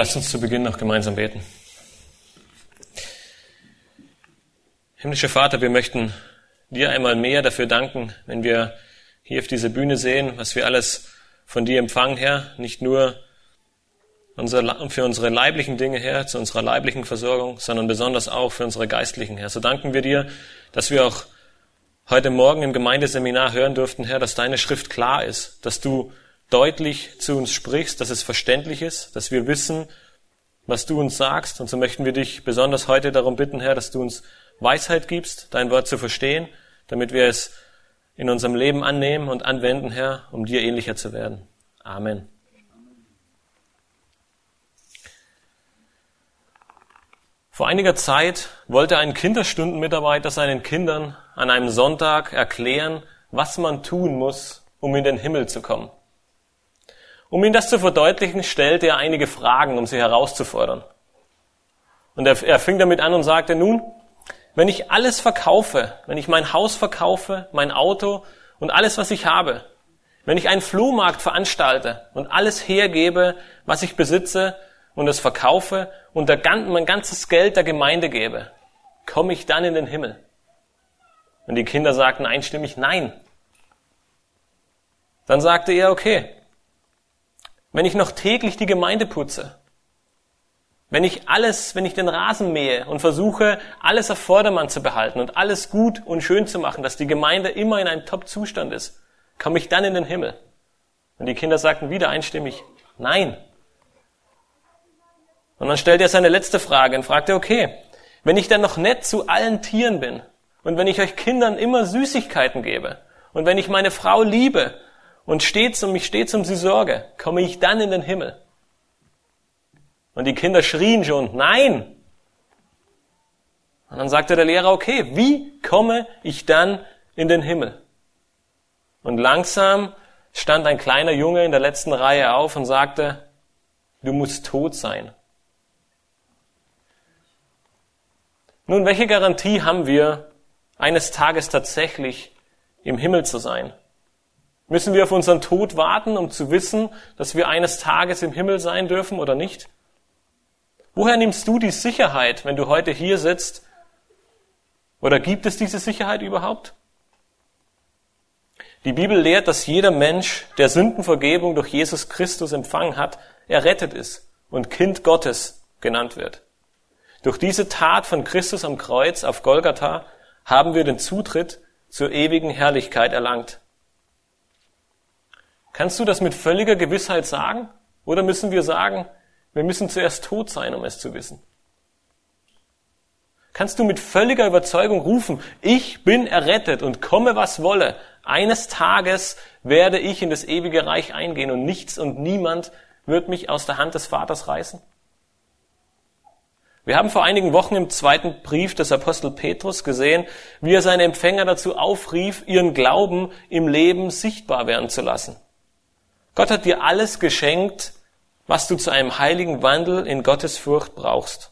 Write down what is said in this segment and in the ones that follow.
Lasst uns zu Beginn noch gemeinsam beten. Himmlischer Vater, wir möchten dir einmal mehr dafür danken, wenn wir hier auf dieser Bühne sehen, was wir alles von dir empfangen, Herr. Nicht nur für unsere leiblichen Dinge, Herr, zu unserer leiblichen Versorgung, sondern besonders auch für unsere geistlichen, Herr. So danken wir dir, dass wir auch heute Morgen im Gemeindeseminar hören durften, Herr, dass deine Schrift klar ist, dass du deutlich zu uns sprichst, dass es verständlich ist, dass wir wissen, was du uns sagst. Und so möchten wir dich besonders heute darum bitten, Herr, dass du uns Weisheit gibst, dein Wort zu verstehen, damit wir es in unserem Leben annehmen und anwenden, Herr, um dir ähnlicher zu werden. Amen. Vor einiger Zeit wollte ein Kinderstundenmitarbeiter seinen Kindern an einem Sonntag erklären, was man tun muss, um in den Himmel zu kommen. Um ihm das zu verdeutlichen, stellte er einige Fragen, um sie herauszufordern. Und er, er fing damit an und sagte, nun, wenn ich alles verkaufe, wenn ich mein Haus verkaufe, mein Auto und alles, was ich habe, wenn ich einen Flohmarkt veranstalte und alles hergebe, was ich besitze und es verkaufe und mein ganzes Geld der Gemeinde gebe, komme ich dann in den Himmel? Und die Kinder sagten einstimmig Nein. Dann sagte er, okay, wenn ich noch täglich die Gemeinde putze, wenn ich alles, wenn ich den Rasen mähe und versuche, alles auf Vordermann zu behalten und alles gut und schön zu machen, dass die Gemeinde immer in einem Top-Zustand ist, komme ich dann in den Himmel? Und die Kinder sagten wieder einstimmig, nein. Und dann stellt er seine letzte Frage und fragte, okay, wenn ich dann noch nett zu allen Tieren bin und wenn ich euch Kindern immer Süßigkeiten gebe und wenn ich meine Frau liebe und stets um mich stets um sie sorge, komme ich dann in den Himmel? Und die Kinder schrien schon, nein! Und dann sagte der Lehrer, okay, wie komme ich dann in den Himmel? Und langsam stand ein kleiner Junge in der letzten Reihe auf und sagte, du musst tot sein. Nun, welche Garantie haben wir, eines Tages tatsächlich im Himmel zu sein? Müssen wir auf unseren Tod warten, um zu wissen, dass wir eines Tages im Himmel sein dürfen oder nicht? Woher nimmst du die Sicherheit, wenn du heute hier sitzt? Oder gibt es diese Sicherheit überhaupt? Die Bibel lehrt, dass jeder Mensch, der Sündenvergebung durch Jesus Christus empfangen hat, errettet ist und Kind Gottes genannt wird. Durch diese Tat von Christus am Kreuz auf Golgatha haben wir den Zutritt zur ewigen Herrlichkeit erlangt. Kannst du das mit völliger Gewissheit sagen? Oder müssen wir sagen, wir müssen zuerst tot sein, um es zu wissen? Kannst du mit völliger Überzeugung rufen, ich bin errettet und komme was wolle. Eines Tages werde ich in das ewige Reich eingehen und nichts und niemand wird mich aus der Hand des Vaters reißen? Wir haben vor einigen Wochen im zweiten Brief des Apostel Petrus gesehen, wie er seine Empfänger dazu aufrief, ihren Glauben im Leben sichtbar werden zu lassen. Gott hat dir alles geschenkt, was du zu einem heiligen Wandel in Gottes Furcht brauchst.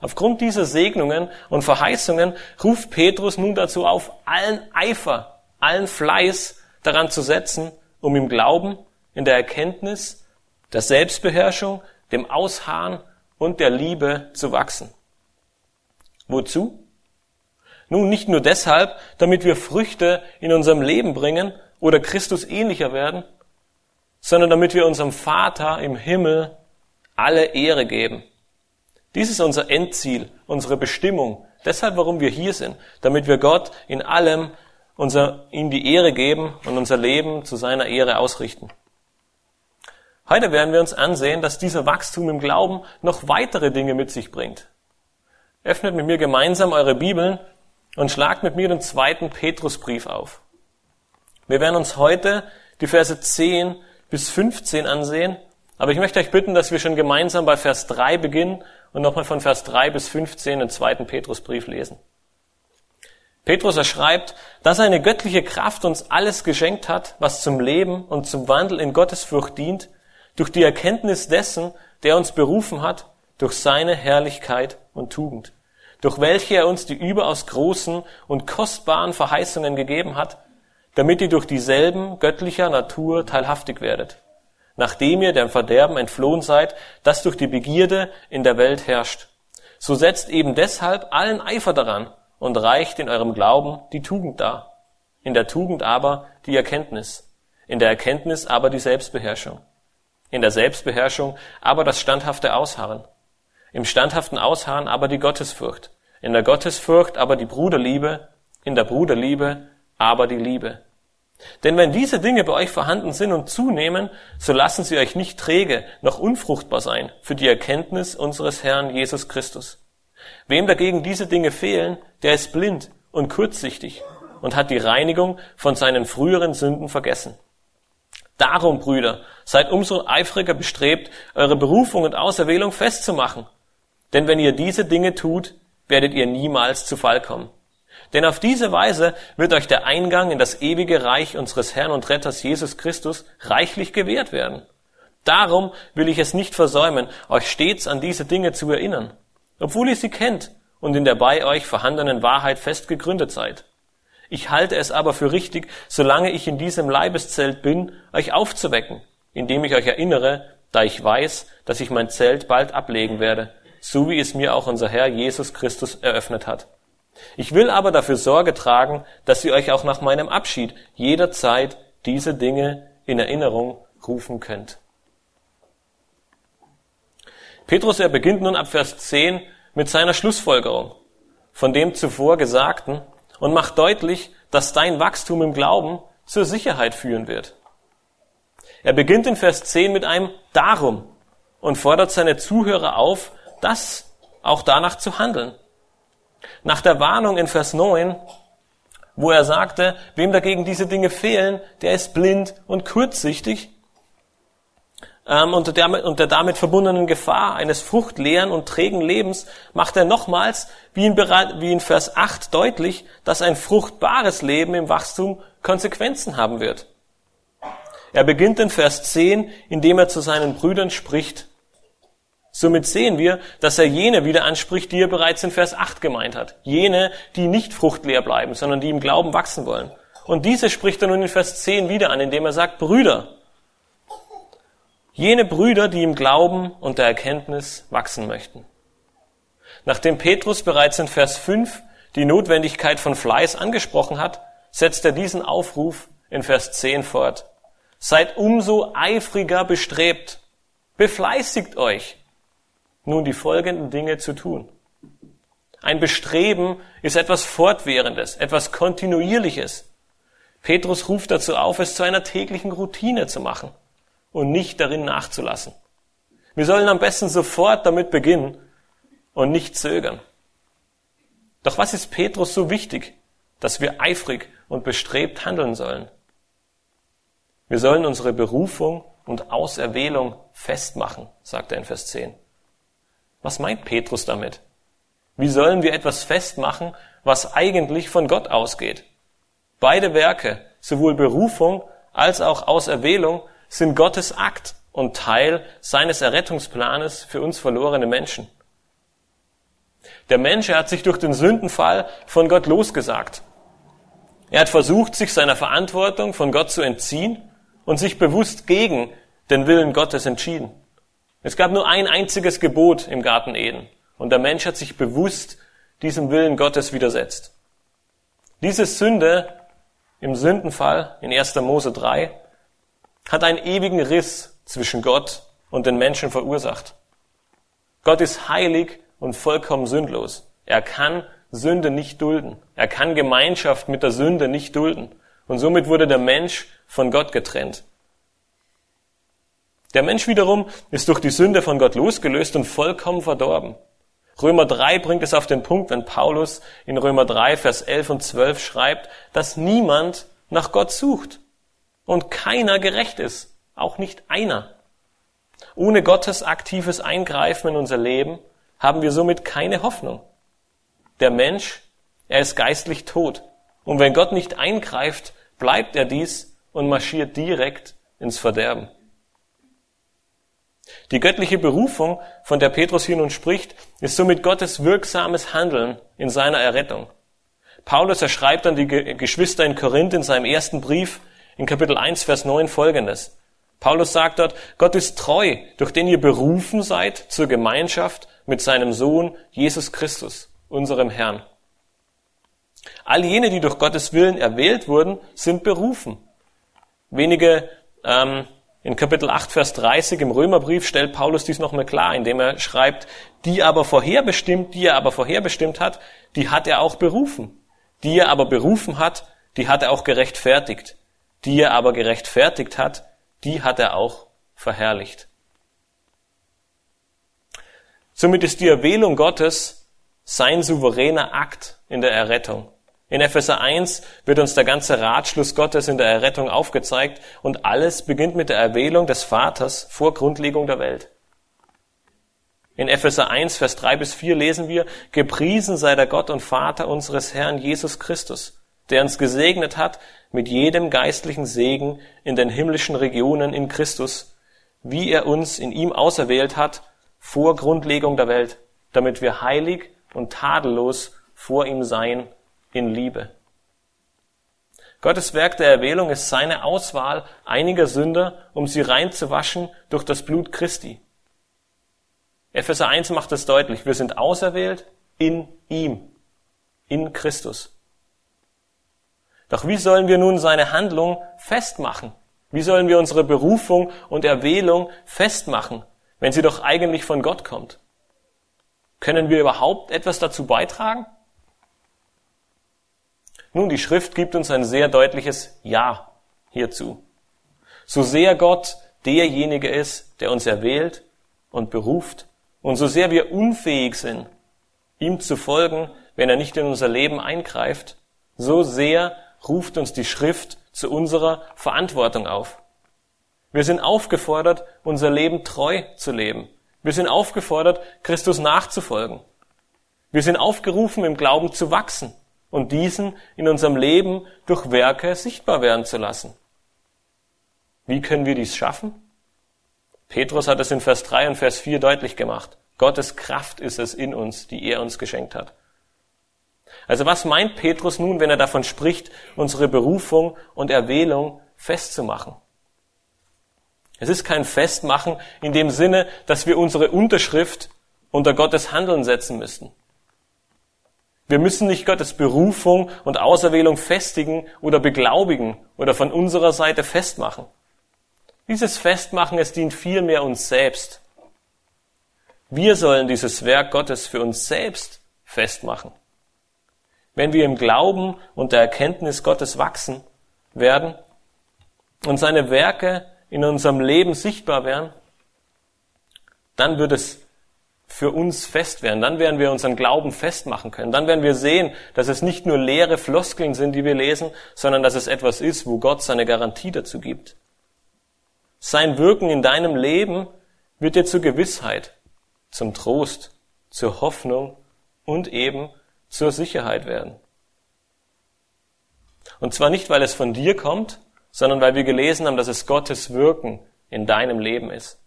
Aufgrund dieser Segnungen und Verheißungen ruft Petrus nun dazu auf, allen Eifer, allen Fleiß daran zu setzen, um im Glauben, in der Erkenntnis, der Selbstbeherrschung, dem Ausharren und der Liebe zu wachsen. Wozu? Nun nicht nur deshalb, damit wir Früchte in unserem Leben bringen oder Christus ähnlicher werden, sondern damit wir unserem Vater im Himmel alle Ehre geben, Dies ist unser Endziel, unsere Bestimmung. Deshalb, warum wir hier sind, damit wir Gott in allem unser, ihm die Ehre geben und unser Leben zu seiner Ehre ausrichten. Heute werden wir uns ansehen, dass dieser Wachstum im Glauben noch weitere Dinge mit sich bringt. Öffnet mit mir gemeinsam eure Bibeln und schlagt mit mir den zweiten Petrusbrief auf. Wir werden uns heute die Verse 10 bis 15 ansehen, aber ich möchte euch bitten, dass wir schon gemeinsam bei Vers 3 beginnen und nochmal von Vers 3 bis 15 den zweiten Petrusbrief lesen. Petrus er schreibt, dass eine göttliche Kraft uns alles geschenkt hat, was zum Leben und zum Wandel in Gottesfurcht dient, durch die Erkenntnis dessen, der uns berufen hat, durch seine Herrlichkeit und Tugend, durch welche er uns die überaus großen und kostbaren Verheißungen gegeben hat, damit ihr durch dieselben göttlicher Natur teilhaftig werdet, nachdem ihr dem Verderben entflohen seid, das durch die Begierde in der Welt herrscht. So setzt eben deshalb allen Eifer daran, und reicht in eurem Glauben die Tugend dar, in der Tugend aber die Erkenntnis, in der Erkenntnis aber die Selbstbeherrschung, in der Selbstbeherrschung aber das standhafte Ausharren, im standhaften Ausharren aber die Gottesfurcht, in der Gottesfurcht aber die Bruderliebe, in der Bruderliebe aber die Liebe. Denn wenn diese Dinge bei euch vorhanden sind und zunehmen, so lassen sie euch nicht träge noch unfruchtbar sein für die Erkenntnis unseres Herrn Jesus Christus. Wem dagegen diese Dinge fehlen, der ist blind und kurzsichtig und hat die Reinigung von seinen früheren Sünden vergessen. Darum, Brüder, seid umso eifriger bestrebt, eure Berufung und Auserwählung festzumachen. Denn wenn ihr diese Dinge tut, werdet ihr niemals zu Fall kommen. Denn auf diese Weise wird euch der Eingang in das ewige Reich unseres Herrn und Retters Jesus Christus reichlich gewährt werden. Darum will ich es nicht versäumen, euch stets an diese Dinge zu erinnern obwohl ihr sie kennt und in der bei euch vorhandenen Wahrheit fest gegründet seid. Ich halte es aber für richtig, solange ich in diesem Leibeszelt bin, euch aufzuwecken, indem ich euch erinnere, da ich weiß, dass ich mein Zelt bald ablegen werde, so wie es mir auch unser Herr Jesus Christus eröffnet hat. Ich will aber dafür Sorge tragen, dass ihr euch auch nach meinem Abschied jederzeit diese Dinge in Erinnerung rufen könnt. Petrus, er beginnt nun ab Vers 10 mit seiner Schlussfolgerung von dem zuvor Gesagten und macht deutlich, dass dein Wachstum im Glauben zur Sicherheit führen wird. Er beginnt in Vers 10 mit einem Darum und fordert seine Zuhörer auf, das auch danach zu handeln. Nach der Warnung in Vers 9, wo er sagte, wem dagegen diese Dinge fehlen, der ist blind und kurzsichtig, ähm, und, der, und der damit verbundenen Gefahr eines fruchtleeren und trägen Lebens macht er nochmals, wie in, wie in Vers 8 deutlich, dass ein fruchtbares Leben im Wachstum Konsequenzen haben wird. Er beginnt in Vers 10, indem er zu seinen Brüdern spricht. Somit sehen wir, dass er jene wieder anspricht, die er bereits in Vers 8 gemeint hat. Jene, die nicht fruchtleer bleiben, sondern die im Glauben wachsen wollen. Und diese spricht er nun in Vers 10 wieder an, indem er sagt, Brüder, Jene Brüder, die im Glauben und der Erkenntnis wachsen möchten. Nachdem Petrus bereits in Vers 5 die Notwendigkeit von Fleiß angesprochen hat, setzt er diesen Aufruf in Vers 10 fort. Seid umso eifriger bestrebt, befleißigt euch, nun die folgenden Dinge zu tun. Ein Bestreben ist etwas Fortwährendes, etwas Kontinuierliches. Petrus ruft dazu auf, es zu einer täglichen Routine zu machen und nicht darin nachzulassen. Wir sollen am besten sofort damit beginnen und nicht zögern. Doch was ist Petrus so wichtig, dass wir eifrig und bestrebt handeln sollen? Wir sollen unsere Berufung und Auserwählung festmachen, sagt er in Vers 10. Was meint Petrus damit? Wie sollen wir etwas festmachen, was eigentlich von Gott ausgeht? Beide Werke, sowohl Berufung als auch Auserwählung, sind Gottes Akt und Teil seines Errettungsplanes für uns verlorene Menschen. Der Mensch, hat sich durch den Sündenfall von Gott losgesagt. Er hat versucht, sich seiner Verantwortung von Gott zu entziehen und sich bewusst gegen den Willen Gottes entschieden. Es gab nur ein einziges Gebot im Garten Eden und der Mensch hat sich bewusst diesem Willen Gottes widersetzt. Diese Sünde im Sündenfall in 1. Mose 3 hat einen ewigen Riss zwischen Gott und den Menschen verursacht. Gott ist heilig und vollkommen sündlos. Er kann Sünde nicht dulden. Er kann Gemeinschaft mit der Sünde nicht dulden. Und somit wurde der Mensch von Gott getrennt. Der Mensch wiederum ist durch die Sünde von Gott losgelöst und vollkommen verdorben. Römer 3 bringt es auf den Punkt, wenn Paulus in Römer 3, Vers 11 und 12 schreibt, dass niemand nach Gott sucht und keiner gerecht ist, auch nicht einer. Ohne Gottes aktives Eingreifen in unser Leben haben wir somit keine Hoffnung. Der Mensch, er ist geistlich tot. Und wenn Gott nicht eingreift, bleibt er dies und marschiert direkt ins Verderben. Die göttliche Berufung, von der Petrus hier nun spricht, ist somit Gottes wirksames Handeln in seiner Errettung. Paulus, er schreibt an die Geschwister in Korinth in seinem ersten Brief in Kapitel 1, Vers 9 folgendes. Paulus sagt dort, Gott ist treu, durch den ihr berufen seid zur Gemeinschaft mit seinem Sohn Jesus Christus, unserem Herrn. All jene, die durch Gottes Willen erwählt wurden, sind berufen. Wenige ähm, in Kapitel 8, Vers 30 im Römerbrief stellt Paulus dies nochmal klar, indem er schreibt, die aber vorherbestimmt, die er aber vorherbestimmt hat, die hat er auch berufen. Die er aber berufen hat, die hat er auch gerechtfertigt. Die er aber gerechtfertigt hat, die hat er auch verherrlicht. Somit ist die Erwählung Gottes sein souveräner Akt in der Errettung. In Epheser 1 wird uns der ganze Ratschluss Gottes in der Errettung aufgezeigt und alles beginnt mit der Erwählung des Vaters vor Grundlegung der Welt. In Epheser 1, Vers 3 bis 4 lesen wir, Gepriesen sei der Gott und Vater unseres Herrn Jesus Christus, der uns gesegnet hat mit jedem geistlichen Segen in den himmlischen Regionen in Christus, wie er uns in ihm auserwählt hat vor Grundlegung der Welt, damit wir heilig und tadellos vor ihm sein in Liebe. Gottes Werk der Erwählung ist seine Auswahl einiger Sünder, um sie reinzuwaschen durch das Blut Christi. Epheser 1 macht es deutlich, wir sind auserwählt in ihm, in Christus. Doch wie sollen wir nun seine Handlung festmachen? Wie sollen wir unsere Berufung und Erwählung festmachen, wenn sie doch eigentlich von Gott kommt? Können wir überhaupt etwas dazu beitragen? Nun, die Schrift gibt uns ein sehr deutliches Ja hierzu. So sehr Gott derjenige ist, der uns erwählt und beruft, und so sehr wir unfähig sind, ihm zu folgen, wenn er nicht in unser Leben eingreift, so sehr ruft uns die Schrift zu unserer Verantwortung auf. Wir sind aufgefordert, unser Leben treu zu leben. Wir sind aufgefordert, Christus nachzufolgen. Wir sind aufgerufen, im Glauben zu wachsen und diesen in unserem Leben durch Werke sichtbar werden zu lassen. Wie können wir dies schaffen? Petrus hat es in Vers 3 und Vers 4 deutlich gemacht. Gottes Kraft ist es in uns, die er uns geschenkt hat. Also was meint Petrus nun, wenn er davon spricht, unsere Berufung und Erwählung festzumachen? Es ist kein Festmachen in dem Sinne, dass wir unsere Unterschrift unter Gottes Handeln setzen müssen. Wir müssen nicht Gottes Berufung und Auserwählung festigen oder beglaubigen oder von unserer Seite festmachen. Dieses Festmachen, es dient vielmehr uns selbst. Wir sollen dieses Werk Gottes für uns selbst festmachen. Wenn wir im Glauben und der Erkenntnis Gottes wachsen werden und seine Werke in unserem Leben sichtbar werden, dann wird es für uns fest werden. Dann werden wir unseren Glauben festmachen können. Dann werden wir sehen, dass es nicht nur leere Floskeln sind, die wir lesen, sondern dass es etwas ist, wo Gott seine Garantie dazu gibt. Sein Wirken in deinem Leben wird dir zur Gewissheit, zum Trost, zur Hoffnung und eben zur Sicherheit werden. Und zwar nicht, weil es von dir kommt, sondern weil wir gelesen haben, dass es Gottes Wirken in deinem Leben ist.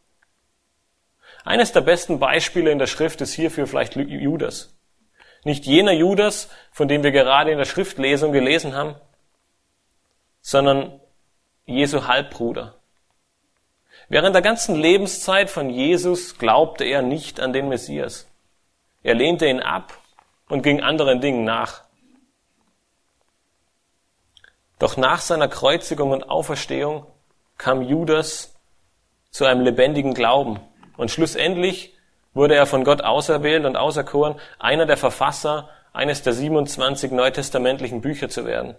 Eines der besten Beispiele in der Schrift ist hierfür vielleicht Judas. Nicht jener Judas, von dem wir gerade in der Schriftlesung gelesen haben, sondern Jesu Halbbruder. Während der ganzen Lebenszeit von Jesus glaubte er nicht an den Messias. Er lehnte ihn ab und ging anderen Dingen nach. Doch nach seiner Kreuzigung und Auferstehung kam Judas zu einem lebendigen Glauben und schlussendlich wurde er von Gott auserwählt und auserkoren, einer der Verfasser eines der 27 neutestamentlichen Bücher zu werden.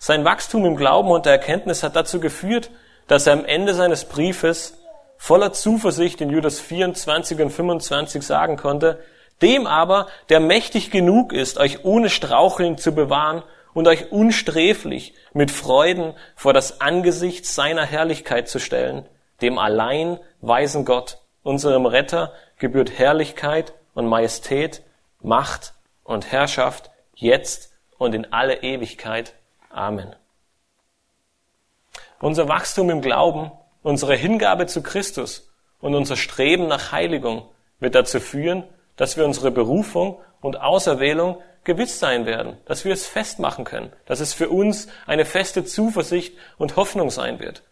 Sein Wachstum im Glauben und der Erkenntnis hat dazu geführt, dass er am Ende seines Briefes voller Zuversicht in Judas 24 und 25 sagen konnte, dem aber, der mächtig genug ist, euch ohne Straucheln zu bewahren und euch unsträflich mit Freuden vor das Angesicht seiner Herrlichkeit zu stellen, dem allein weisen Gott, unserem Retter, gebührt Herrlichkeit und Majestät, Macht und Herrschaft, jetzt und in alle Ewigkeit. Amen. Unser Wachstum im Glauben, unsere Hingabe zu Christus und unser Streben nach Heiligung wird dazu führen, dass wir unsere Berufung und Auserwählung gewiss sein werden, dass wir es festmachen können, dass es für uns eine feste Zuversicht und Hoffnung sein wird.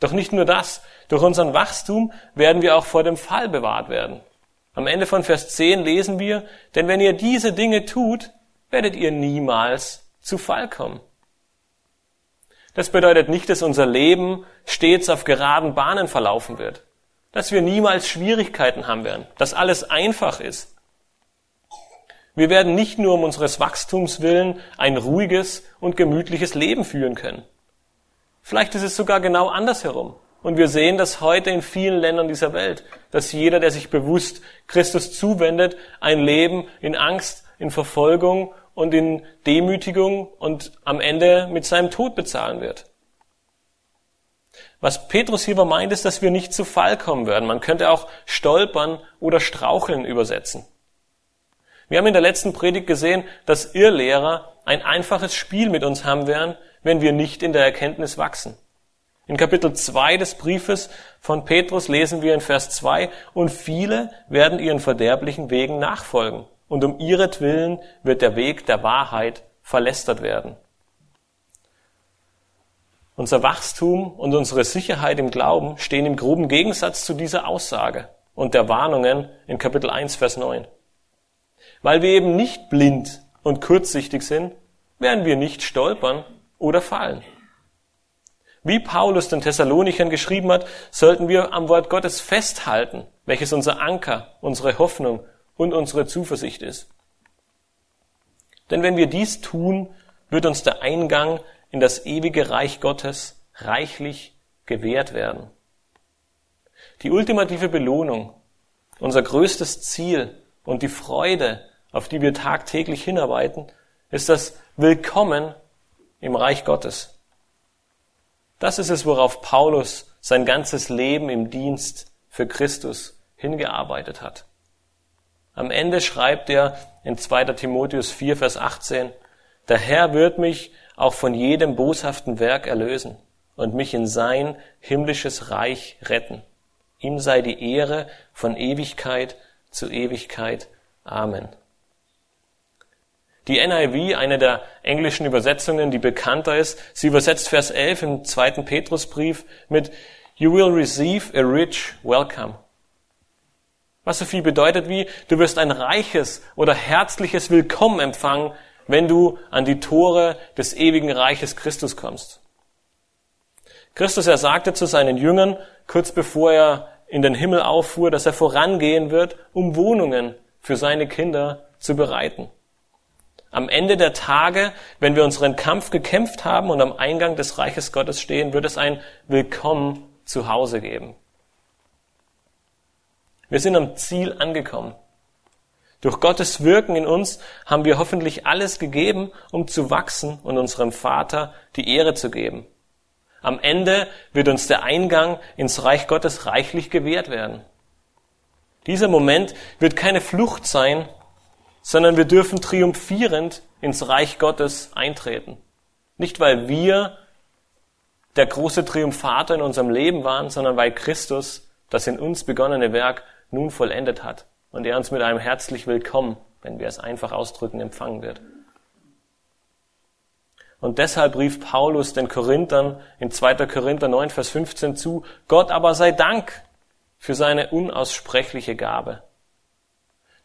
Doch nicht nur das, durch unseren Wachstum werden wir auch vor dem Fall bewahrt werden. Am Ende von Vers 10 lesen wir, denn wenn ihr diese Dinge tut, werdet ihr niemals zu Fall kommen. Das bedeutet nicht, dass unser Leben stets auf geraden Bahnen verlaufen wird, dass wir niemals Schwierigkeiten haben werden, dass alles einfach ist. Wir werden nicht nur um unseres Wachstums willen ein ruhiges und gemütliches Leben führen können. Vielleicht ist es sogar genau andersherum. Und wir sehen das heute in vielen Ländern dieser Welt, dass jeder, der sich bewusst Christus zuwendet, ein Leben in Angst, in Verfolgung und in Demütigung und am Ende mit seinem Tod bezahlen wird. Was Petrus hierbei meint, ist, dass wir nicht zu Fall kommen werden. Man könnte auch stolpern oder straucheln übersetzen. Wir haben in der letzten Predigt gesehen, dass Irrlehrer ein einfaches Spiel mit uns haben werden, wenn wir nicht in der Erkenntnis wachsen. In Kapitel 2 des Briefes von Petrus lesen wir in Vers 2, und viele werden ihren verderblichen Wegen nachfolgen und um ihretwillen wird der Weg der Wahrheit verlästert werden. Unser Wachstum und unsere Sicherheit im Glauben stehen im groben Gegensatz zu dieser Aussage und der Warnungen in Kapitel 1, Vers 9. Weil wir eben nicht blind und kurzsichtig sind, werden wir nicht stolpern oder fallen. Wie Paulus den Thessalonichern geschrieben hat, sollten wir am Wort Gottes festhalten, welches unser Anker, unsere Hoffnung und unsere Zuversicht ist. Denn wenn wir dies tun, wird uns der Eingang in das ewige Reich Gottes reichlich gewährt werden. Die ultimative Belohnung, unser größtes Ziel und die Freude, auf die wir tagtäglich hinarbeiten, ist das Willkommen im Reich Gottes. Das ist es, worauf Paulus sein ganzes Leben im Dienst für Christus hingearbeitet hat. Am Ende schreibt er in 2. Timotheus 4, Vers 18, der Herr wird mich auch von jedem boshaften Werk erlösen und mich in sein himmlisches Reich retten. Ihm sei die Ehre von Ewigkeit zu Ewigkeit. Amen. Die NIV, eine der englischen Übersetzungen, die bekannter ist, sie übersetzt Vers 11 im zweiten Petrusbrief mit You will receive a rich welcome. Was so viel bedeutet wie, du wirst ein reiches oder herzliches Willkommen empfangen, wenn du an die Tore des ewigen Reiches Christus kommst. Christus, er sagte zu seinen Jüngern, kurz bevor er in den Himmel auffuhr, dass er vorangehen wird, um Wohnungen für seine Kinder zu bereiten. Am Ende der Tage, wenn wir unseren Kampf gekämpft haben und am Eingang des Reiches Gottes stehen, wird es ein Willkommen zu Hause geben. Wir sind am Ziel angekommen. Durch Gottes Wirken in uns haben wir hoffentlich alles gegeben, um zu wachsen und unserem Vater die Ehre zu geben. Am Ende wird uns der Eingang ins Reich Gottes reichlich gewährt werden. Dieser Moment wird keine Flucht sein, sondern wir dürfen triumphierend ins Reich Gottes eintreten. Nicht weil wir der große Triumphator in unserem Leben waren, sondern weil Christus das in uns begonnene Werk nun vollendet hat und er uns mit einem herzlich willkommen, wenn wir es einfach ausdrücken, empfangen wird. Und deshalb rief Paulus den Korinthern in 2. Korinther 9, Vers 15 zu, Gott aber sei Dank für seine unaussprechliche Gabe.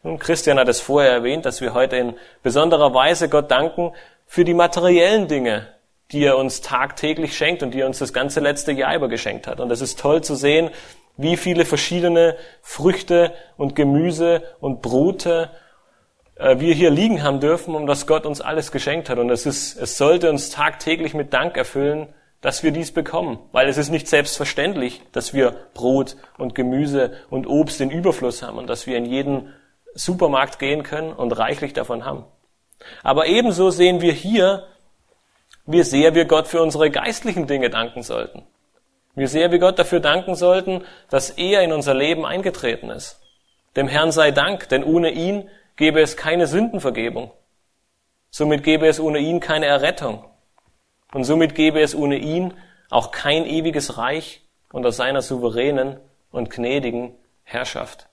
Nun, Christian hat es vorher erwähnt, dass wir heute in besonderer Weise Gott danken für die materiellen Dinge, die er uns tagtäglich schenkt und die er uns das ganze letzte Jahr über geschenkt hat. Und es ist toll zu sehen, wie viele verschiedene Früchte und Gemüse und Brote äh, wir hier liegen haben dürfen, um das Gott uns alles geschenkt hat. Und es ist, es sollte uns tagtäglich mit Dank erfüllen, dass wir dies bekommen. Weil es ist nicht selbstverständlich, dass wir Brot und Gemüse und Obst in Überfluss haben und dass wir in jeden Supermarkt gehen können und reichlich davon haben. Aber ebenso sehen wir hier, wie sehr wir Gott für unsere geistlichen Dinge danken sollten. Wie sehr wir Gott dafür danken sollten, dass er in unser Leben eingetreten ist. Dem Herrn sei Dank, denn ohne ihn gäbe es keine Sündenvergebung. Somit gäbe es ohne ihn keine Errettung. Und somit gäbe es ohne ihn auch kein ewiges Reich unter seiner souveränen und gnädigen Herrschaft.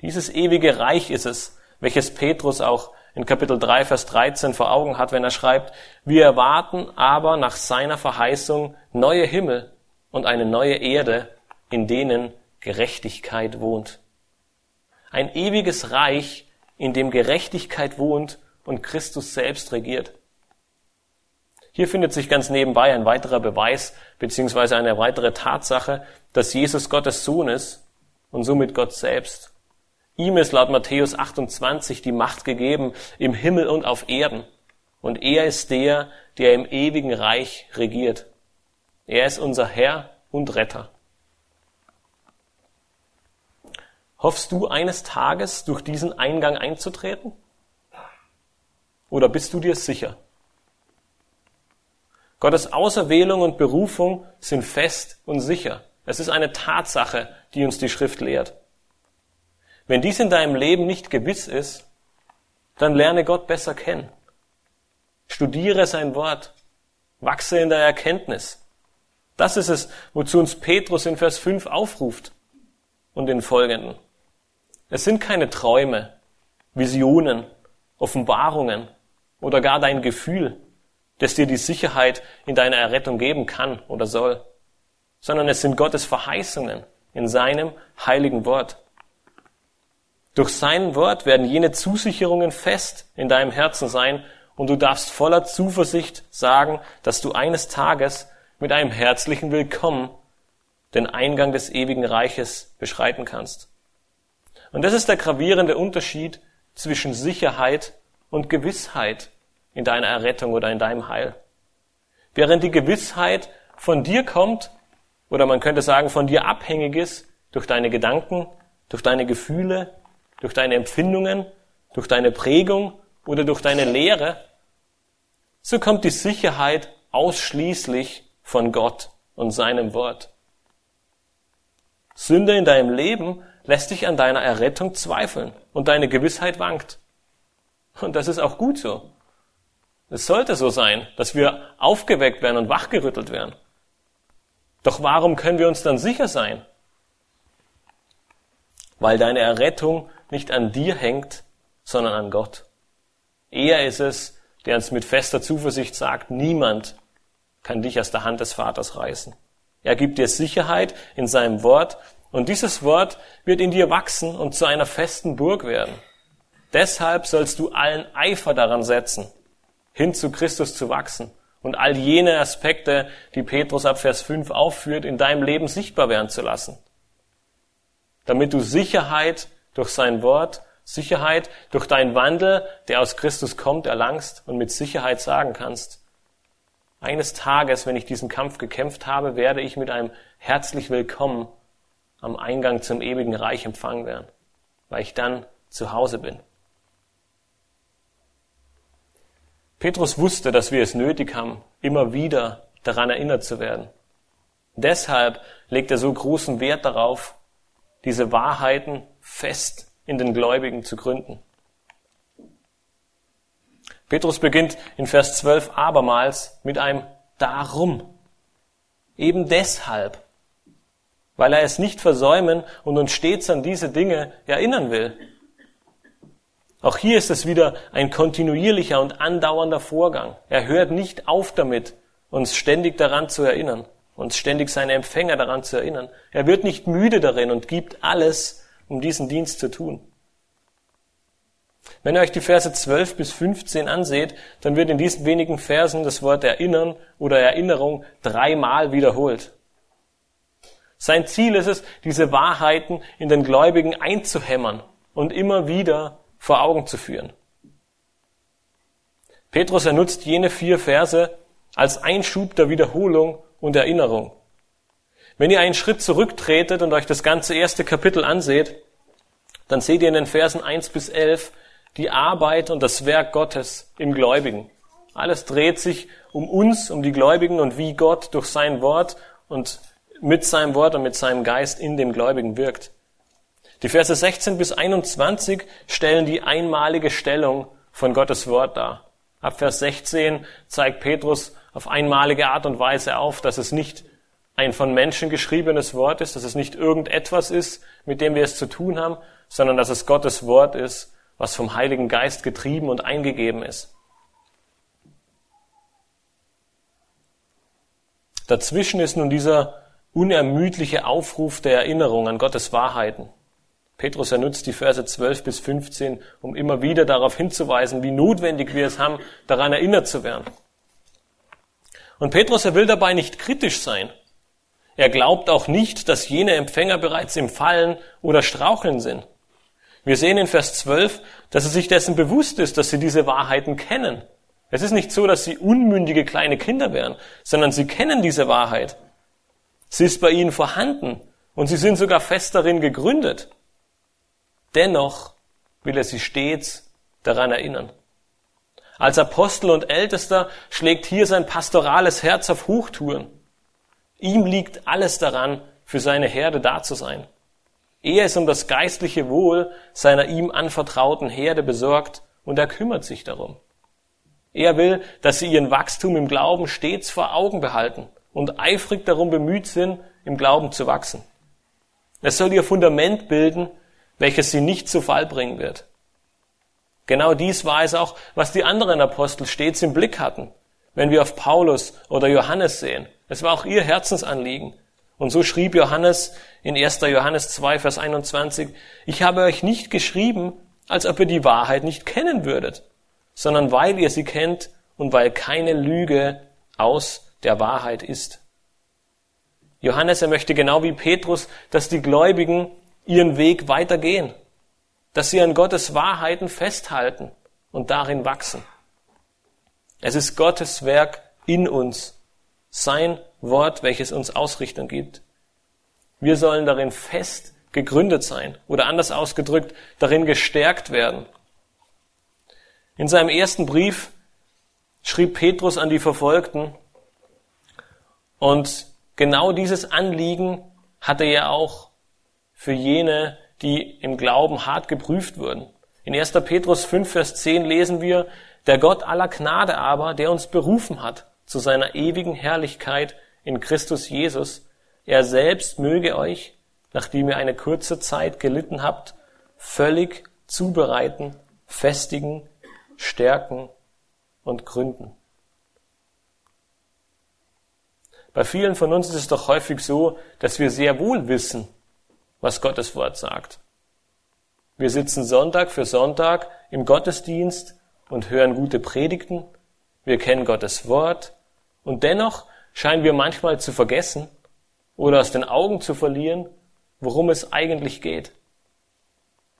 Dieses ewige Reich ist es, welches Petrus auch in Kapitel 3, Vers 13 vor Augen hat, wenn er schreibt, wir erwarten aber nach seiner Verheißung neue Himmel und eine neue Erde, in denen Gerechtigkeit wohnt. Ein ewiges Reich, in dem Gerechtigkeit wohnt und Christus selbst regiert. Hier findet sich ganz nebenbei ein weiterer Beweis beziehungsweise eine weitere Tatsache, dass Jesus Gottes Sohn ist und somit Gott selbst. Ihm ist laut Matthäus 28 die Macht gegeben im Himmel und auf Erden. Und er ist der, der im ewigen Reich regiert. Er ist unser Herr und Retter. Hoffst du eines Tages durch diesen Eingang einzutreten? Oder bist du dir sicher? Gottes Auserwählung und Berufung sind fest und sicher. Es ist eine Tatsache, die uns die Schrift lehrt. Wenn dies in deinem Leben nicht gewiss ist, dann lerne Gott besser kennen. Studiere sein Wort. Wachse in der Erkenntnis. Das ist es, wozu uns Petrus in Vers 5 aufruft und den folgenden. Es sind keine Träume, Visionen, Offenbarungen oder gar dein Gefühl, das dir die Sicherheit in deiner Errettung geben kann oder soll, sondern es sind Gottes Verheißungen in seinem heiligen Wort. Durch sein Wort werden jene Zusicherungen fest in deinem Herzen sein und du darfst voller Zuversicht sagen, dass du eines Tages mit einem herzlichen Willkommen den Eingang des ewigen Reiches beschreiten kannst. Und das ist der gravierende Unterschied zwischen Sicherheit und Gewissheit in deiner Errettung oder in deinem Heil. Während die Gewissheit von dir kommt, oder man könnte sagen, von dir abhängig ist, durch deine Gedanken, durch deine Gefühle, durch deine Empfindungen, durch deine Prägung oder durch deine Lehre, so kommt die Sicherheit ausschließlich von Gott und seinem Wort. Sünde in deinem Leben lässt dich an deiner Errettung zweifeln und deine Gewissheit wankt. Und das ist auch gut so. Es sollte so sein, dass wir aufgeweckt werden und wachgerüttelt werden. Doch warum können wir uns dann sicher sein? Weil deine Errettung nicht an dir hängt, sondern an Gott. Er ist es, der uns mit fester Zuversicht sagt, niemand kann dich aus der Hand des Vaters reißen. Er gibt dir Sicherheit in seinem Wort und dieses Wort wird in dir wachsen und zu einer festen Burg werden. Deshalb sollst du allen Eifer daran setzen, hin zu Christus zu wachsen und all jene Aspekte, die Petrus ab Vers 5 aufführt, in deinem Leben sichtbar werden zu lassen. Damit du Sicherheit durch sein Wort, Sicherheit durch deinen Wandel, der aus Christus kommt, erlangst und mit Sicherheit sagen kannst, eines Tages, wenn ich diesen Kampf gekämpft habe, werde ich mit einem herzlich willkommen am Eingang zum ewigen Reich empfangen werden, weil ich dann zu Hause bin. Petrus wusste, dass wir es nötig haben, immer wieder daran erinnert zu werden. Deshalb legt er so großen Wert darauf, diese Wahrheiten fest in den Gläubigen zu gründen. Petrus beginnt in Vers 12 abermals mit einem Darum. Eben deshalb, weil er es nicht versäumen und uns stets an diese Dinge erinnern will. Auch hier ist es wieder ein kontinuierlicher und andauernder Vorgang. Er hört nicht auf damit, uns ständig daran zu erinnern, uns ständig seine Empfänger daran zu erinnern. Er wird nicht müde darin und gibt alles, um diesen Dienst zu tun. Wenn ihr euch die Verse 12 bis 15 anseht, dann wird in diesen wenigen Versen das Wort Erinnern oder Erinnerung dreimal wiederholt. Sein Ziel ist es, diese Wahrheiten in den Gläubigen einzuhämmern und immer wieder vor Augen zu führen. Petrus er nutzt jene vier Verse als Einschub der Wiederholung und Erinnerung. Wenn ihr einen Schritt zurücktretet und euch das ganze erste Kapitel anseht, dann seht ihr in den Versen 1 bis 11 die Arbeit und das Werk Gottes im Gläubigen. Alles dreht sich um uns, um die Gläubigen und wie Gott durch sein Wort und mit seinem Wort und mit seinem Geist in dem Gläubigen wirkt. Die Verse 16 bis 21 stellen die einmalige Stellung von Gottes Wort dar. Ab Vers 16 zeigt Petrus auf einmalige Art und Weise auf, dass es nicht ein von Menschen geschriebenes Wort ist, dass es nicht irgendetwas ist, mit dem wir es zu tun haben, sondern dass es Gottes Wort ist, was vom Heiligen Geist getrieben und eingegeben ist. Dazwischen ist nun dieser unermüdliche Aufruf der Erinnerung an Gottes Wahrheiten. Petrus ernutzt die Verse 12 bis 15, um immer wieder darauf hinzuweisen, wie notwendig wir es haben, daran erinnert zu werden. Und Petrus, er will dabei nicht kritisch sein. Er glaubt auch nicht, dass jene Empfänger bereits im Fallen oder Straucheln sind. Wir sehen in Vers 12, dass er sich dessen bewusst ist, dass sie diese Wahrheiten kennen. Es ist nicht so, dass sie unmündige kleine Kinder wären, sondern sie kennen diese Wahrheit. Sie ist bei ihnen vorhanden und sie sind sogar fest darin gegründet. Dennoch will er sie stets daran erinnern. Als Apostel und Ältester schlägt hier sein pastorales Herz auf Hochtouren. Ihm liegt alles daran, für seine Herde da zu sein. Er ist um das geistliche Wohl seiner ihm anvertrauten Herde besorgt und er kümmert sich darum. Er will, dass sie ihren Wachstum im Glauben stets vor Augen behalten und eifrig darum bemüht sind, im Glauben zu wachsen. Es soll ihr Fundament bilden, welches sie nicht zu Fall bringen wird. Genau dies war es auch, was die anderen Apostel stets im Blick hatten, wenn wir auf Paulus oder Johannes sehen. Es war auch ihr Herzensanliegen. Und so schrieb Johannes in 1. Johannes 2, Vers 21, ich habe euch nicht geschrieben, als ob ihr die Wahrheit nicht kennen würdet, sondern weil ihr sie kennt und weil keine Lüge aus der Wahrheit ist. Johannes, er möchte genau wie Petrus, dass die Gläubigen ihren Weg weitergehen, dass sie an Gottes Wahrheiten festhalten und darin wachsen. Es ist Gottes Werk in uns, sein Wort, welches uns Ausrichtung gibt. Wir sollen darin fest gegründet sein oder anders ausgedrückt, darin gestärkt werden. In seinem ersten Brief schrieb Petrus an die Verfolgten und genau dieses Anliegen hatte er auch für jene, die im Glauben hart geprüft wurden. In 1. Petrus 5, Vers 10 lesen wir, der Gott aller Gnade aber, der uns berufen hat zu seiner ewigen Herrlichkeit in Christus Jesus, er selbst möge euch, nachdem ihr eine kurze Zeit gelitten habt, völlig zubereiten, festigen, stärken und gründen. Bei vielen von uns ist es doch häufig so, dass wir sehr wohl wissen, was Gottes Wort sagt. Wir sitzen Sonntag für Sonntag im Gottesdienst und hören gute Predigten. Wir kennen Gottes Wort. Und dennoch scheinen wir manchmal zu vergessen oder aus den Augen zu verlieren, worum es eigentlich geht.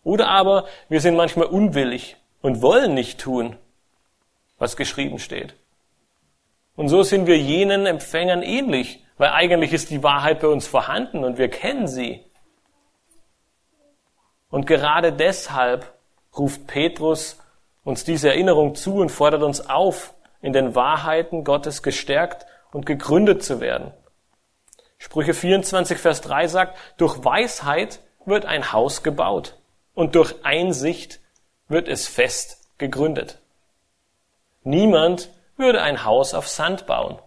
Oder aber wir sind manchmal unwillig und wollen nicht tun, was geschrieben steht. Und so sind wir jenen Empfängern ähnlich, weil eigentlich ist die Wahrheit bei uns vorhanden und wir kennen sie. Und gerade deshalb ruft Petrus uns diese Erinnerung zu und fordert uns auf, in den Wahrheiten Gottes gestärkt und gegründet zu werden. Sprüche 24, Vers 3 sagt, durch Weisheit wird ein Haus gebaut und durch Einsicht wird es fest gegründet. Niemand würde ein Haus auf Sand bauen.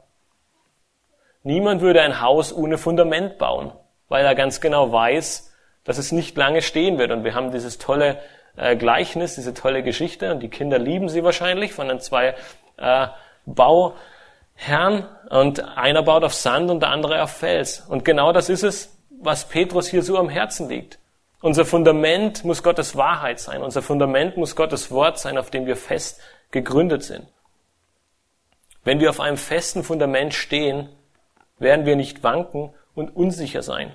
Niemand würde ein Haus ohne Fundament bauen, weil er ganz genau weiß, dass es nicht lange stehen wird. Und wir haben dieses tolle äh, Gleichnis, diese tolle Geschichte, und die Kinder lieben sie wahrscheinlich, von den zwei äh, Bauherren. Und einer baut auf Sand und der andere auf Fels. Und genau das ist es, was Petrus hier so am Herzen liegt. Unser Fundament muss Gottes Wahrheit sein. Unser Fundament muss Gottes Wort sein, auf dem wir fest gegründet sind. Wenn wir auf einem festen Fundament stehen, werden wir nicht wanken und unsicher sein.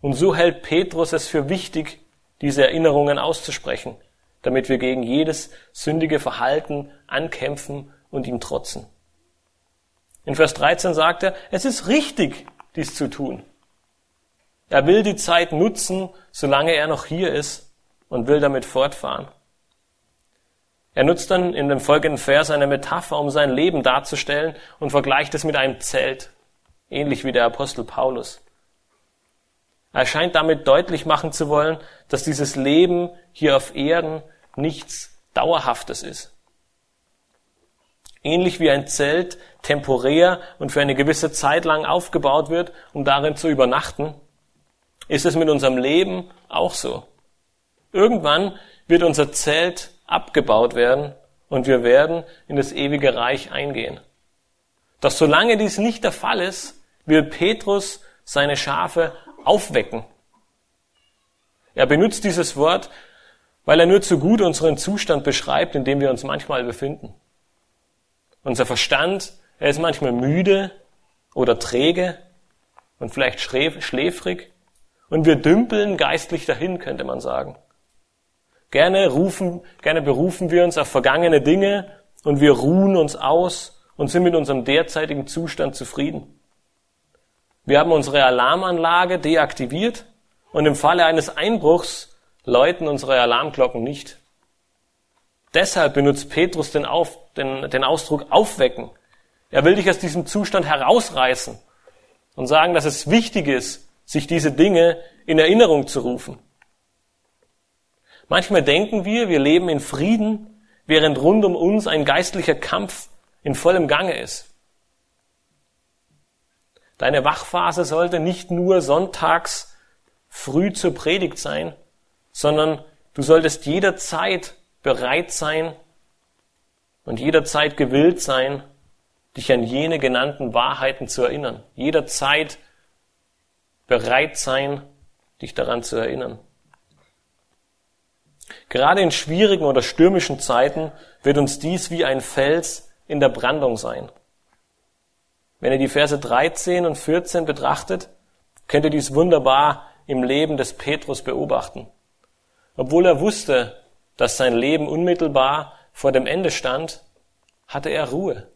Und so hält Petrus es für wichtig, diese Erinnerungen auszusprechen, damit wir gegen jedes sündige Verhalten ankämpfen und ihm trotzen. In Vers 13 sagt er, es ist richtig, dies zu tun. Er will die Zeit nutzen, solange er noch hier ist und will damit fortfahren. Er nutzt dann in dem folgenden Vers eine Metapher, um sein Leben darzustellen und vergleicht es mit einem Zelt, ähnlich wie der Apostel Paulus. Er scheint damit deutlich machen zu wollen, dass dieses Leben hier auf Erden nichts Dauerhaftes ist. Ähnlich wie ein Zelt temporär und für eine gewisse Zeit lang aufgebaut wird, um darin zu übernachten, ist es mit unserem Leben auch so. Irgendwann wird unser Zelt abgebaut werden und wir werden in das ewige Reich eingehen. Doch solange dies nicht der Fall ist, will Petrus seine Schafe aufwecken. Er benutzt dieses Wort, weil er nur zu gut unseren Zustand beschreibt, in dem wir uns manchmal befinden. Unser Verstand, er ist manchmal müde oder träge und vielleicht schläfrig und wir dümpeln geistlich dahin, könnte man sagen. Gerne rufen, gerne berufen wir uns auf vergangene Dinge und wir ruhen uns aus und sind mit unserem derzeitigen Zustand zufrieden. Wir haben unsere Alarmanlage deaktiviert und im Falle eines Einbruchs läuten unsere Alarmglocken nicht. Deshalb benutzt Petrus den, Auf, den, den Ausdruck aufwecken. Er will dich aus diesem Zustand herausreißen und sagen, dass es wichtig ist, sich diese Dinge in Erinnerung zu rufen. Manchmal denken wir, wir leben in Frieden, während rund um uns ein geistlicher Kampf in vollem Gange ist. Deine Wachphase sollte nicht nur sonntags früh zur Predigt sein, sondern du solltest jederzeit bereit sein und jederzeit gewillt sein, dich an jene genannten Wahrheiten zu erinnern. Jederzeit bereit sein, dich daran zu erinnern. Gerade in schwierigen oder stürmischen Zeiten wird uns dies wie ein Fels in der Brandung sein. Wenn ihr die Verse 13 und 14 betrachtet, könnt ihr dies wunderbar im Leben des Petrus beobachten. Obwohl er wusste, dass sein Leben unmittelbar vor dem Ende stand, hatte er Ruhe.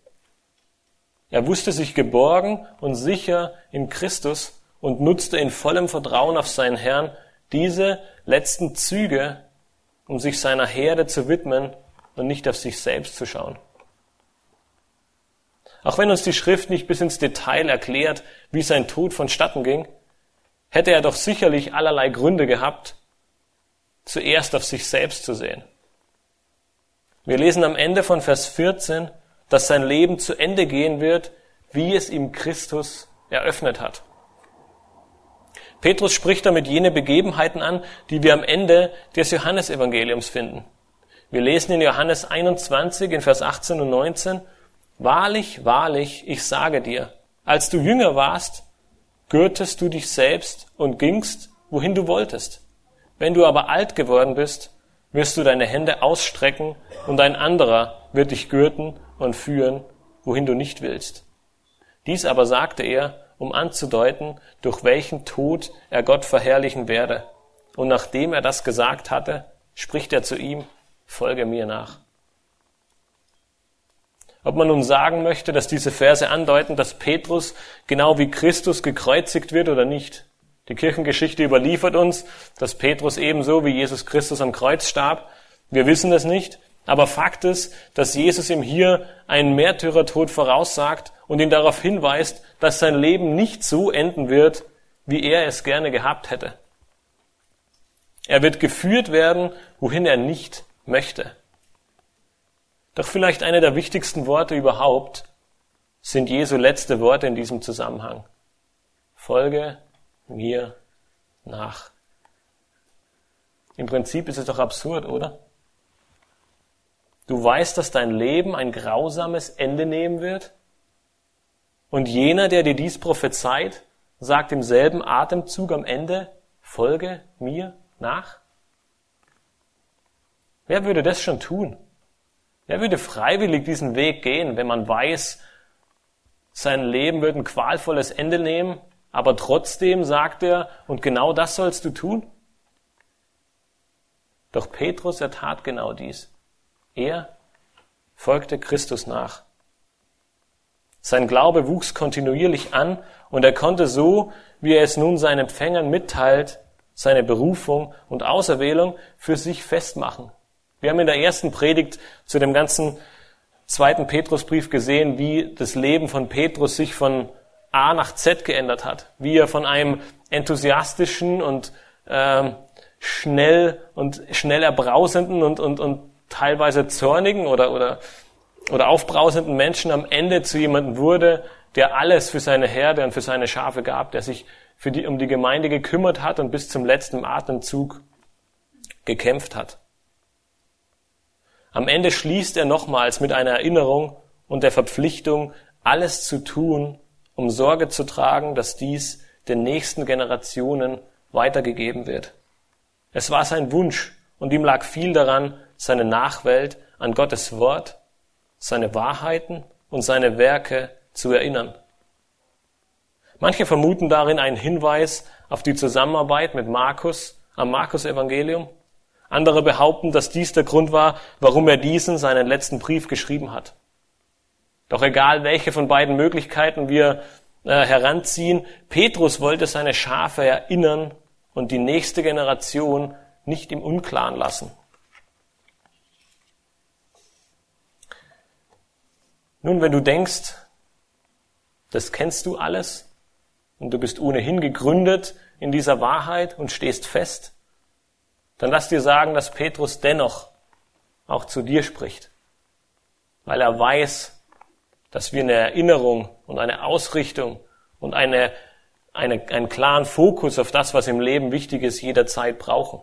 Er wusste sich geborgen und sicher in Christus und nutzte in vollem Vertrauen auf seinen Herrn diese letzten Züge, um sich seiner Herde zu widmen und nicht auf sich selbst zu schauen. Auch wenn uns die Schrift nicht bis ins Detail erklärt, wie sein Tod vonstatten ging, hätte er doch sicherlich allerlei Gründe gehabt, zuerst auf sich selbst zu sehen. Wir lesen am Ende von Vers 14, dass sein Leben zu Ende gehen wird, wie es ihm Christus eröffnet hat. Petrus spricht damit jene Begebenheiten an, die wir am Ende des Johannesevangeliums finden. Wir lesen in Johannes 21 in Vers 18 und 19, Wahrlich, wahrlich, ich sage dir, als du jünger warst, gürtest du dich selbst und gingst, wohin du wolltest. Wenn du aber alt geworden bist, wirst du deine Hände ausstrecken und ein anderer wird dich gürten und führen, wohin du nicht willst. Dies aber sagte er, um anzudeuten, durch welchen Tod er Gott verherrlichen werde. Und nachdem er das gesagt hatte, spricht er zu ihm, folge mir nach. Ob man nun sagen möchte, dass diese Verse andeuten, dass Petrus genau wie Christus gekreuzigt wird oder nicht. Die Kirchengeschichte überliefert uns, dass Petrus ebenso wie Jesus Christus am Kreuz starb. Wir wissen es nicht, aber Fakt ist, dass Jesus ihm hier einen Märtyrertod voraussagt und ihn darauf hinweist, dass sein Leben nicht so enden wird, wie er es gerne gehabt hätte. Er wird geführt werden, wohin er nicht möchte. Doch vielleicht eine der wichtigsten Worte überhaupt sind Jesu letzte Worte in diesem Zusammenhang. Folge mir nach. Im Prinzip ist es doch absurd, oder? Du weißt, dass dein Leben ein grausames Ende nehmen wird? Und jener, der dir dies prophezeit, sagt im selben Atemzug am Ende, folge mir nach? Wer würde das schon tun? Wer würde freiwillig diesen Weg gehen, wenn man weiß, sein Leben wird ein qualvolles Ende nehmen aber trotzdem sagt er, und genau das sollst du tun? Doch Petrus, er tat genau dies. Er folgte Christus nach. Sein Glaube wuchs kontinuierlich an und er konnte so, wie er es nun seinen Empfängern mitteilt, seine Berufung und Auserwählung für sich festmachen. Wir haben in der ersten Predigt zu dem ganzen zweiten Petrusbrief gesehen, wie das Leben von Petrus sich von A nach Z geändert hat, wie er von einem enthusiastischen und ähm, schnell und schnell erbrausenden und, und, und teilweise zornigen oder, oder, oder aufbrausenden Menschen am Ende zu jemandem wurde, der alles für seine Herde und für seine Schafe gab, der sich für die, um die Gemeinde gekümmert hat und bis zum letzten Atemzug gekämpft hat. Am Ende schließt er nochmals mit einer Erinnerung und der Verpflichtung, alles zu tun, um Sorge zu tragen, dass dies den nächsten Generationen weitergegeben wird. Es war sein Wunsch und ihm lag viel daran, seine Nachwelt an Gottes Wort, seine Wahrheiten und seine Werke zu erinnern. Manche vermuten darin einen Hinweis auf die Zusammenarbeit mit Markus am Markus Evangelium. Andere behaupten, dass dies der Grund war, warum er diesen seinen letzten Brief geschrieben hat. Doch egal, welche von beiden Möglichkeiten wir äh, heranziehen, Petrus wollte seine Schafe erinnern und die nächste Generation nicht im Unklaren lassen. Nun, wenn du denkst, das kennst du alles und du bist ohnehin gegründet in dieser Wahrheit und stehst fest, dann lass dir sagen, dass Petrus dennoch auch zu dir spricht, weil er weiß, dass wir eine Erinnerung und eine Ausrichtung und eine, eine, einen klaren Fokus auf das, was im Leben wichtig ist, jederzeit brauchen.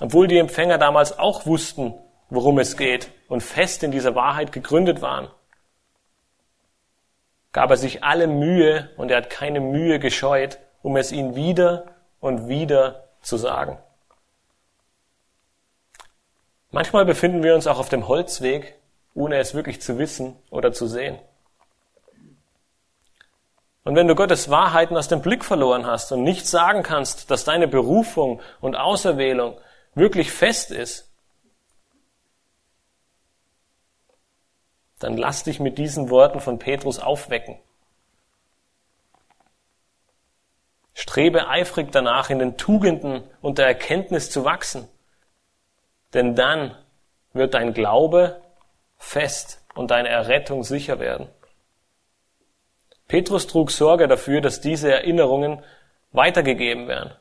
Obwohl die Empfänger damals auch wussten, worum es geht und fest in dieser Wahrheit gegründet waren, gab er sich alle Mühe und er hat keine Mühe gescheut, um es ihnen wieder und wieder zu sagen. Manchmal befinden wir uns auch auf dem Holzweg, ohne es wirklich zu wissen oder zu sehen. Und wenn du Gottes Wahrheiten aus dem Blick verloren hast und nicht sagen kannst, dass deine Berufung und Auserwählung wirklich fest ist, dann lass dich mit diesen Worten von Petrus aufwecken. Strebe eifrig danach, in den Tugenden und der Erkenntnis zu wachsen, denn dann wird dein Glaube fest und deine Errettung sicher werden. Petrus trug Sorge dafür, dass diese Erinnerungen weitergegeben werden.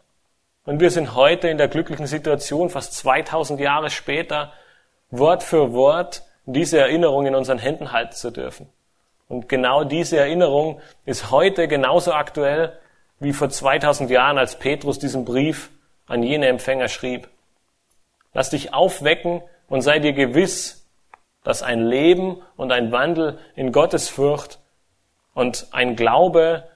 Und wir sind heute in der glücklichen Situation, fast 2000 Jahre später, Wort für Wort diese Erinnerung in unseren Händen halten zu dürfen. Und genau diese Erinnerung ist heute genauso aktuell wie vor 2000 Jahren, als Petrus diesen Brief an jene Empfänger schrieb. Lass dich aufwecken und sei dir gewiss, dass ein Leben und ein Wandel in Gottesfurcht und ein Glaube,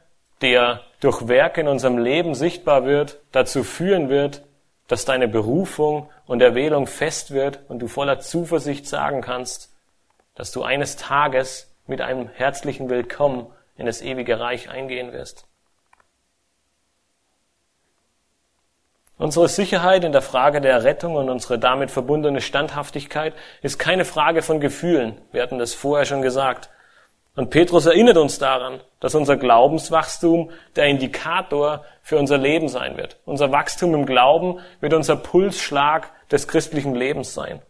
der durch Werke in unserem Leben sichtbar wird, dazu führen wird, dass deine Berufung und Erwählung fest wird und du voller Zuversicht sagen kannst, dass du eines Tages mit einem herzlichen Willkommen in das ewige Reich eingehen wirst. Unsere Sicherheit in der Frage der Rettung und unsere damit verbundene Standhaftigkeit ist keine Frage von Gefühlen. Wir hatten das vorher schon gesagt. Und Petrus erinnert uns daran, dass unser Glaubenswachstum der Indikator für unser Leben sein wird. Unser Wachstum im Glauben wird unser Pulsschlag des christlichen Lebens sein.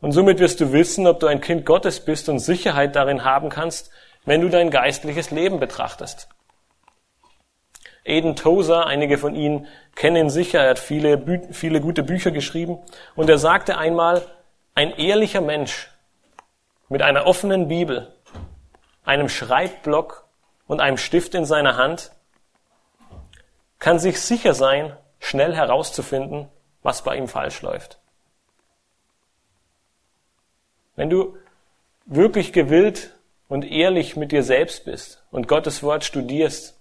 Und somit wirst du wissen, ob du ein Kind Gottes bist und Sicherheit darin haben kannst, wenn du dein geistliches Leben betrachtest. Eden Tozer, einige von Ihnen kennen ihn sicher, er hat viele, viele gute Bücher geschrieben, und er sagte einmal, ein ehrlicher Mensch mit einer offenen Bibel, einem Schreibblock und einem Stift in seiner Hand kann sich sicher sein, schnell herauszufinden, was bei ihm falsch läuft. Wenn du wirklich gewillt und ehrlich mit dir selbst bist und Gottes Wort studierst,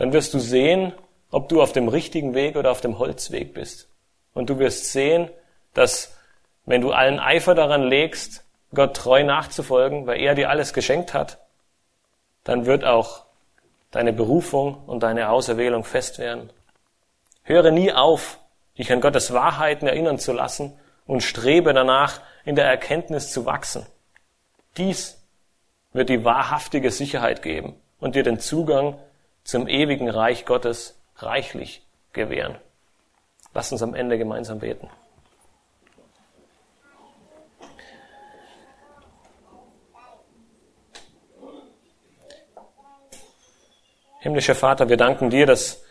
dann wirst du sehen, ob du auf dem richtigen Weg oder auf dem Holzweg bist. Und du wirst sehen, dass wenn du allen Eifer daran legst, Gott treu nachzufolgen, weil er dir alles geschenkt hat, dann wird auch deine Berufung und deine Auserwählung fest werden. Höre nie auf, dich an Gottes Wahrheiten erinnern zu lassen und strebe danach, in der Erkenntnis zu wachsen. Dies wird die wahrhaftige Sicherheit geben und dir den Zugang zum ewigen Reich Gottes reichlich gewähren. Lass uns am Ende gemeinsam beten. Himmlischer Vater, wir danken dir, dass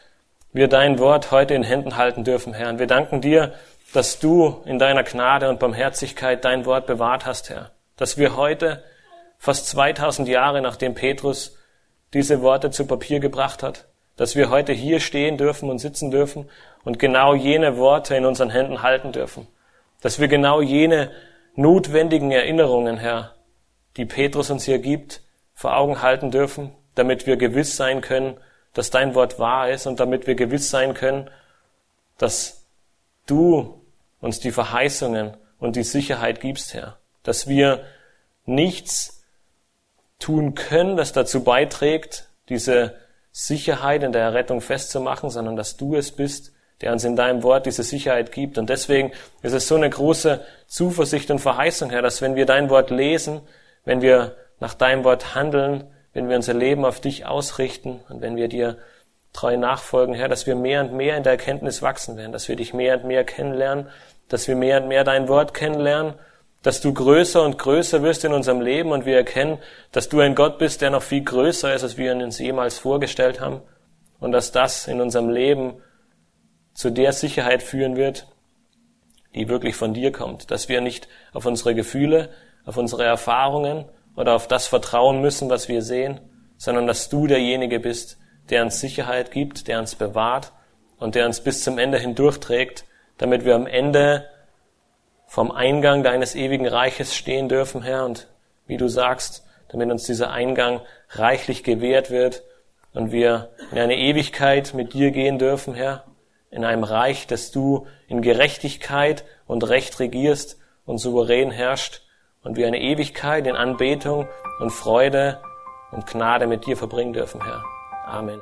wir dein Wort heute in Händen halten dürfen, Herr. Und wir danken dir, dass du in deiner Gnade und Barmherzigkeit dein Wort bewahrt hast, Herr. Dass wir heute, fast 2000 Jahre nachdem Petrus diese Worte zu Papier gebracht hat, dass wir heute hier stehen dürfen und sitzen dürfen und genau jene Worte in unseren Händen halten dürfen. Dass wir genau jene notwendigen Erinnerungen, Herr, die Petrus uns hier gibt, vor Augen halten dürfen, damit wir gewiss sein können, dass dein Wort wahr ist und damit wir gewiss sein können, dass du uns die Verheißungen und die Sicherheit gibst, Herr. Dass wir nichts tun können, das dazu beiträgt, diese Sicherheit in der Errettung festzumachen, sondern dass du es bist, der uns in deinem Wort diese Sicherheit gibt. Und deswegen ist es so eine große Zuversicht und Verheißung, Herr, dass wenn wir dein Wort lesen, wenn wir nach deinem Wort handeln, wenn wir unser Leben auf dich ausrichten und wenn wir dir treu nachfolgen, Herr, dass wir mehr und mehr in der Erkenntnis wachsen werden, dass wir dich mehr und mehr kennenlernen, dass wir mehr und mehr dein Wort kennenlernen, dass du größer und größer wirst in unserem Leben und wir erkennen, dass du ein Gott bist, der noch viel größer ist, als wir uns jemals vorgestellt haben und dass das in unserem Leben zu der Sicherheit führen wird, die wirklich von dir kommt, dass wir nicht auf unsere Gefühle, auf unsere Erfahrungen, oder auf das vertrauen müssen, was wir sehen, sondern dass du derjenige bist, der uns Sicherheit gibt, der uns bewahrt und der uns bis zum Ende hindurchträgt, damit wir am Ende vom Eingang deines ewigen Reiches stehen dürfen, Herr, und wie du sagst, damit uns dieser Eingang reichlich gewährt wird und wir in eine Ewigkeit mit dir gehen dürfen, Herr, in einem Reich, das du in Gerechtigkeit und Recht regierst und souverän herrscht und wir eine Ewigkeit in Anbetung und Freude und Gnade mit dir verbringen dürfen, Herr. Amen.